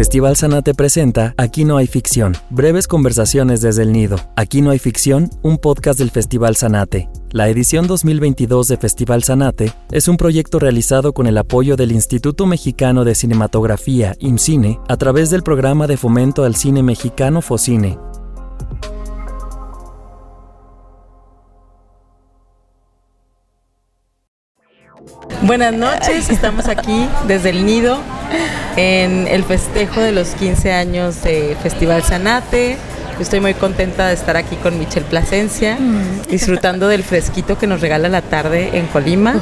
Festival Sanate presenta Aquí no hay ficción, breves conversaciones desde el nido. Aquí no hay ficción, un podcast del Festival Sanate. La edición 2022 de Festival Sanate es un proyecto realizado con el apoyo del Instituto Mexicano de Cinematografía, IMCINE, a través del programa de fomento al cine mexicano FOCINE. Buenas noches, estamos aquí desde el Nido en el festejo de los 15 años de Festival Sanate. Estoy muy contenta de estar aquí con Michelle Plasencia, disfrutando del fresquito que nos regala la tarde en Colima,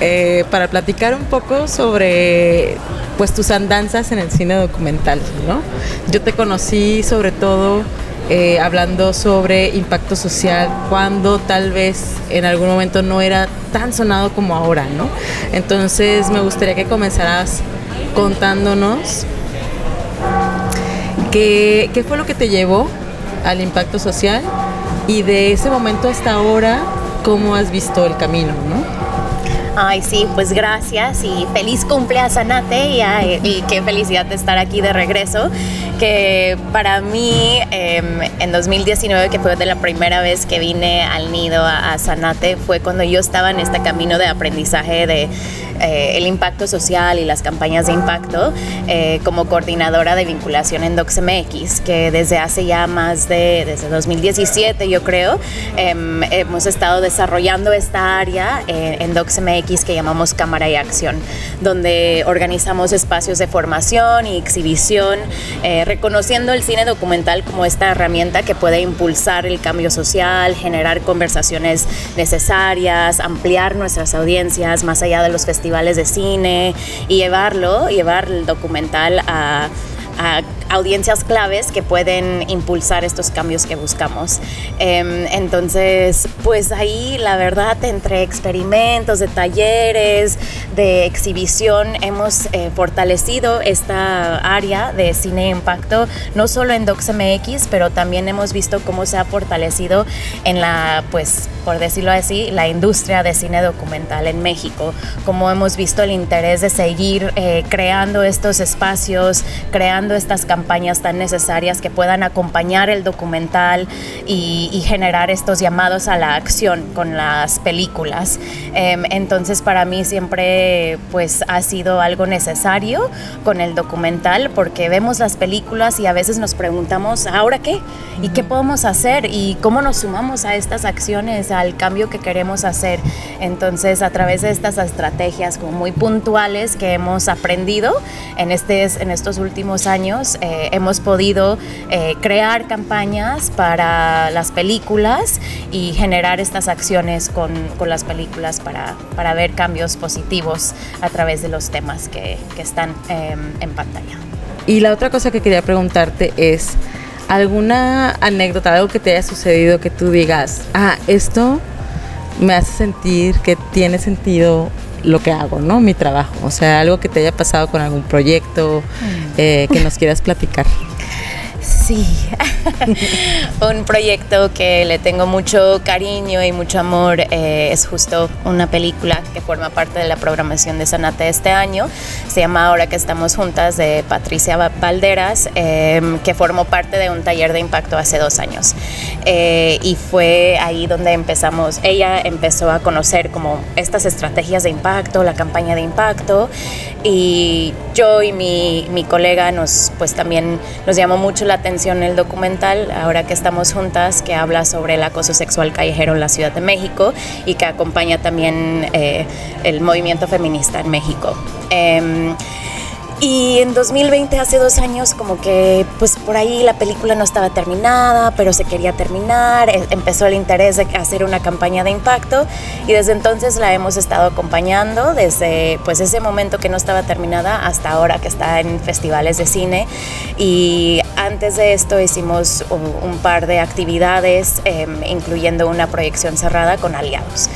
eh, para platicar un poco sobre pues tus andanzas en el cine documental. ¿no? Yo te conocí sobre todo eh, hablando sobre impacto social cuando tal vez en algún momento no era tan sonado como ahora, ¿no? Entonces me gustaría que comenzaras contándonos qué, qué fue lo que te llevó al impacto social y de ese momento hasta ahora, cómo has visto el camino, ¿no? Ay, sí, pues gracias y feliz cumpleaños Sanate y, y, qué felicidad de estar aquí de regreso. Que para mí, em, en 2019, que fue de la primera vez que vine al nido a, a Sanate, fue cuando yo estaba en este camino de aprendizaje de eh, el impacto social y las campañas de impacto eh, como coordinadora de vinculación en DocsMX, que desde hace ya más de, desde 2017 yo creo, em, hemos estado desarrollando esta área eh, en DocsMX que llamamos Cámara y Acción, donde organizamos espacios de formación y exhibición, reconociendo el cine documental como esta herramienta que puede impulsar el cambio social, generar conversaciones necesarias, ampliar nuestras audiencias más allá de los festivales festivales de cine y llevarlo, llevar el documental a, a audiencias claves que pueden impulsar estos cambios que buscamos. Em, entonces, pues ahí la verdad, entre experimentos, de talleres, de exhibición, hemos eh, fortalecido esta área de cine impacto, no solo en DocsMX, pero también hemos visto cómo se ha fortalecido en la, pues, por decirlo así, la industria de cine documental en México, como hemos visto el interés de seguir eh, creando estos espacios, creando estas campañas campañas tan necesarias que puedan acompañar el documental y, generar estos llamados a la acción con las películas. Em, entonces para mí siempre pues ha sido algo necesario con el documental porque vemos las películas y a veces nos preguntamos, ¿ahora qué? ¿Y qué podemos hacer? ¿Y cómo nos sumamos a estas acciones, al cambio que queremos hacer? Entonces a través de estas estrategias como muy puntuales que hemos aprendido en, este, en estos últimos años, eh, hemos podido eh, crear campañas para las películas y generar estas acciones con, con las películas para, para, ver cambios positivos a través de los temas que, que están em, en pantalla. Y la otra cosa que quería preguntarte es, ¿alguna anécdota, algo que te haya sucedido que tú digas, ah, esto me hace sentir que tiene sentido lo que hago, ¿no? Mi trabajo. O sea, algo que te haya pasado con algún proyecto mm. eh, que nos quieras platicar. Sí, un proyecto que le tengo mucho cariño y mucho amor eh, es justo una película que forma parte de la programación de Sanate este año. Se llama Ahora que estamos juntas de Patricia Valderas, em, que formó parte de un taller de impacto hace dos años. Eh, y fue ahí donde empezamos, ella empezó a conocer como estas estrategias de impacto, la campaña de impacto y yo y mi, mi colega nos pues también nos llamó mucho la atención el documental, ahora que estamos juntas, que habla sobre el acoso sexual callejero en la Ciudad de México y que acompaña también eh, el movimiento feminista en México. Em, y en 2020, hace dos años, como que pues por ahí la película no estaba terminada, pero se quería terminar, e, empezó el interés de hacer una campaña de impacto y desde entonces la hemos estado acompañando desde pues ese momento que no estaba terminada hasta ahora que está en festivales de cine. Y antes de esto hicimos un, par de actividades, em, incluyendo una proyección cerrada con aliados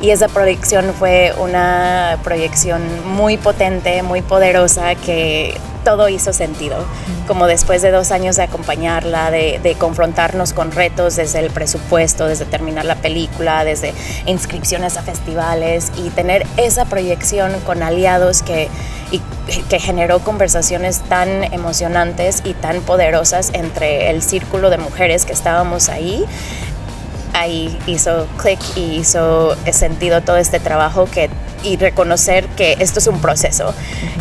y esa proyección fue una proyección muy potente, muy poderosa que todo hizo sentido. Como después de dos años de acompañarla, de, confrontarnos con retos desde el presupuesto, desde terminar la película, desde inscripciones a festivales y tener esa proyección con aliados que, que generó conversaciones tan emocionantes y tan poderosas entre el círculo de mujeres que estábamos ahí ahí hizo clic y hizo sentido todo este trabajo que y reconocer que esto es un proceso,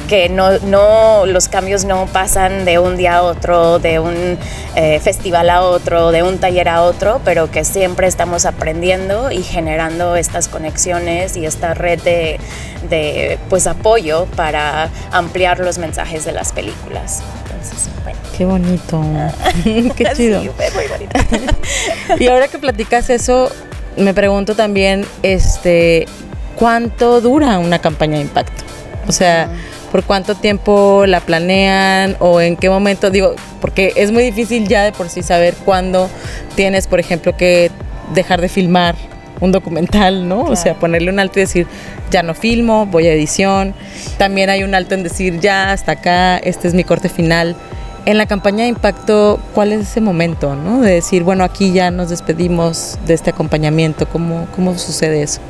que no, no, los cambios no pasan de un día a otro, de un eh, festival a otro, de un taller a otro, pero que siempre estamos aprendiendo y generando estas conexiones y esta red de, de pues, apoyo para ampliar los mensajes de las películas. Qué bonito, qué chido. y ahora que platicas eso, me pregunto también, este, cuánto dura una campaña de impacto. O sea, por cuánto tiempo la planean o en qué momento, digo, porque es muy difícil ya de por sí saber cuándo tienes, por ejemplo, que dejar de filmar un documental, ¿no? O sea, ponerle un alto y decir, ya no filmo, voy a edición. También hay un alto en decir, ya, hasta acá, este es mi corte final. En la campaña de impacto, ¿cuál es ese momento, ¿no? De decir, bueno, aquí ya nos despedimos de este acompañamiento. ¿Cómo, cómo sucede eso?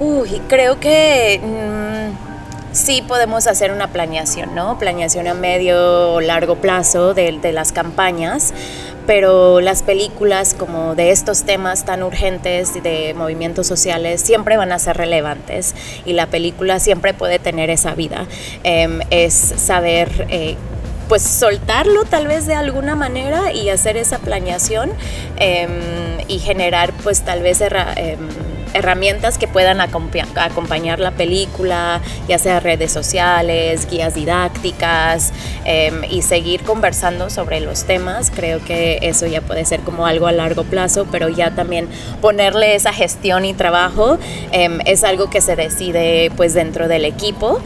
Uy, creo que mm, sí podemos hacer una planeación, ¿no? Planeación a medio o largo plazo de, de las campañas, pero las películas como de estos temas tan urgentes de movimientos sociales siempre van a ser relevantes y la película siempre puede tener esa vida. Em, es saber... Eh, pues soltarlo tal vez de alguna manera y hacer esa planeación em, y generar pues tal vez em, herramientas que puedan acompañar la película, ya sea redes sociales, guías didácticas em, y seguir conversando sobre los temas. Creo que eso ya puede ser como algo a largo plazo, pero ya también ponerle esa gestión y trabajo es algo que se decide pues dentro del equipo.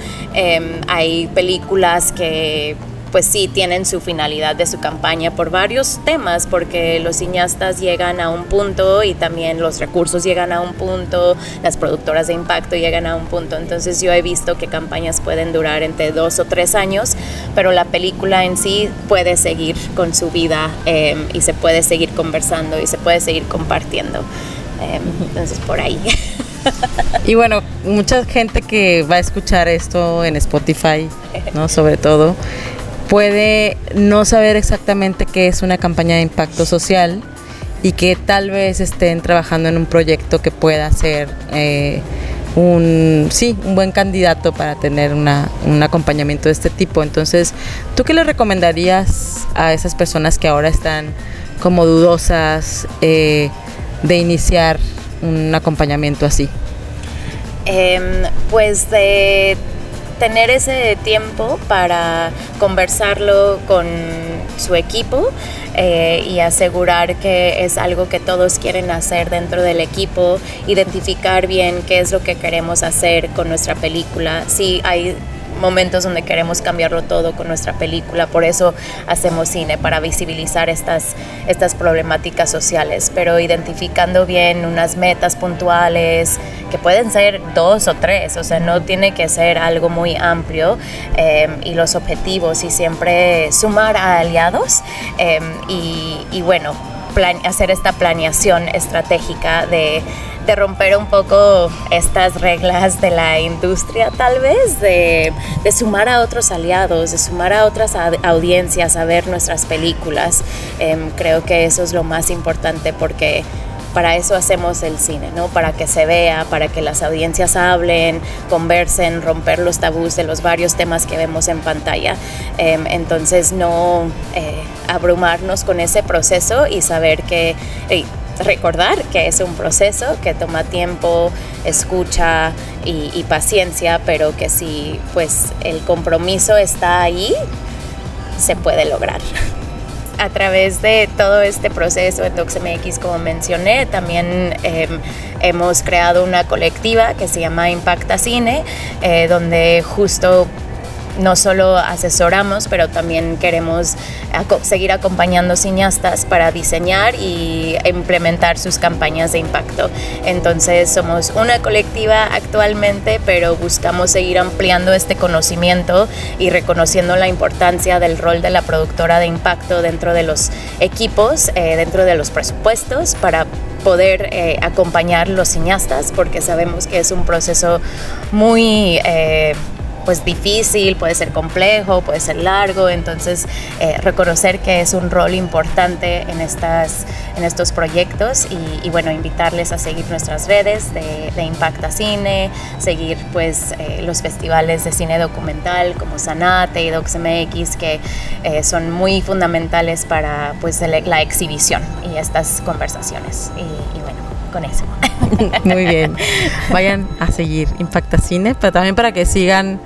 Hay películas que pues sí tienen su finalidad de su campaña por varios temas, porque los cineastas llegan a un punto y también los recursos llegan a un punto, las productoras de impacto llegan a un punto. Entonces yo he visto que campañas pueden durar entre dos o tres años, pero la película en sí puede seguir con su vida em, y se puede seguir conversando y se puede seguir compartiendo. Em, entonces por ahí. Y bueno, mucha gente que va a escuchar esto en Spotify, ¿no? Sobre todo, puede no saber exactamente qué es una campaña de impacto social y que tal vez estén trabajando en un proyecto que pueda ser eh, un, sí, un buen candidato para tener una, un acompañamiento de este tipo. Entonces, ¿tú qué le recomendarías a esas personas que ahora están como dudosas eh, de iniciar un acompañamiento así? Em, pues de tener ese tiempo para conversarlo con su equipo eh, y asegurar que es algo que todos quieren hacer dentro del equipo, identificar bien qué es lo que queremos hacer con nuestra película. Si hay momentos donde queremos cambiarlo todo con nuestra película, por eso hacemos cine, para visibilizar estas, estas problemáticas sociales, pero identificando bien unas metas puntuales, que pueden ser dos o tres, o sea, no tiene que ser algo muy amplio, em, y los objetivos y siempre sumar a aliados em, y, y, bueno, hacer esta planeación estratégica de romper un poco estas reglas de la industria, tal vez, de, sumar a otros aliados, de sumar a otras audiencias a ver nuestras películas. Em, creo que eso es lo más importante porque para eso hacemos el cine, ¿no? Para que se vea, para que las audiencias hablen, conversen, romper los tabús de los varios temas que vemos en pantalla. Em, entonces no eh, abrumarnos con ese proceso y saber que recordar que es un proceso que toma tiempo, escucha y, paciencia, pero que si pues el compromiso está ahí, se puede lograr. A través de todo este proceso en DocsMX, como mencioné, también em, hemos creado una colectiva que se llama Impacta Cine, eh, donde justo no solo asesoramos, pero también queremos seguir acompañando cineastas para diseñar y implementar sus campañas de impacto. Entonces somos una colectiva actualmente, pero buscamos seguir ampliando este conocimiento y reconociendo la importancia del rol de la productora de impacto dentro de los equipos, eh, dentro de los presupuestos para poder eh, acompañar los cineastas porque sabemos que es un proceso muy eh, pues difícil, puede ser complejo, puede ser largo, entonces eh, reconocer que es un rol importante en, estas, en estos proyectos y, bueno, invitarles a seguir nuestras redes de, de Impacta Cine, seguir pues eh, los festivales de cine documental como Sanate y DocsMX que eh, son muy fundamentales para pues la exhibición y estas conversaciones. Y, bueno, con eso. Muy bien. Vayan a seguir Impacta Cine, pero también para que sigan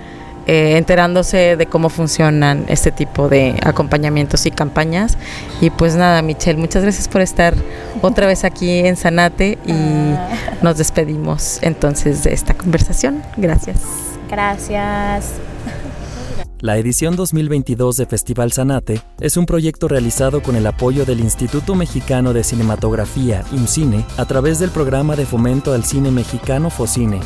eh, enterándose de cómo funcionan este tipo de acompañamientos y campañas. Y pues nada, Michelle, muchas gracias por estar otra vez aquí en Sanate y ah. nos despedimos entonces de esta conversación. Gracias. Gracias. La edición 2022 de Festival Sanate es un proyecto realizado con el apoyo del Instituto Mexicano de Cinematografía, IMCINE, a través del programa de fomento al cine mexicano FOCINE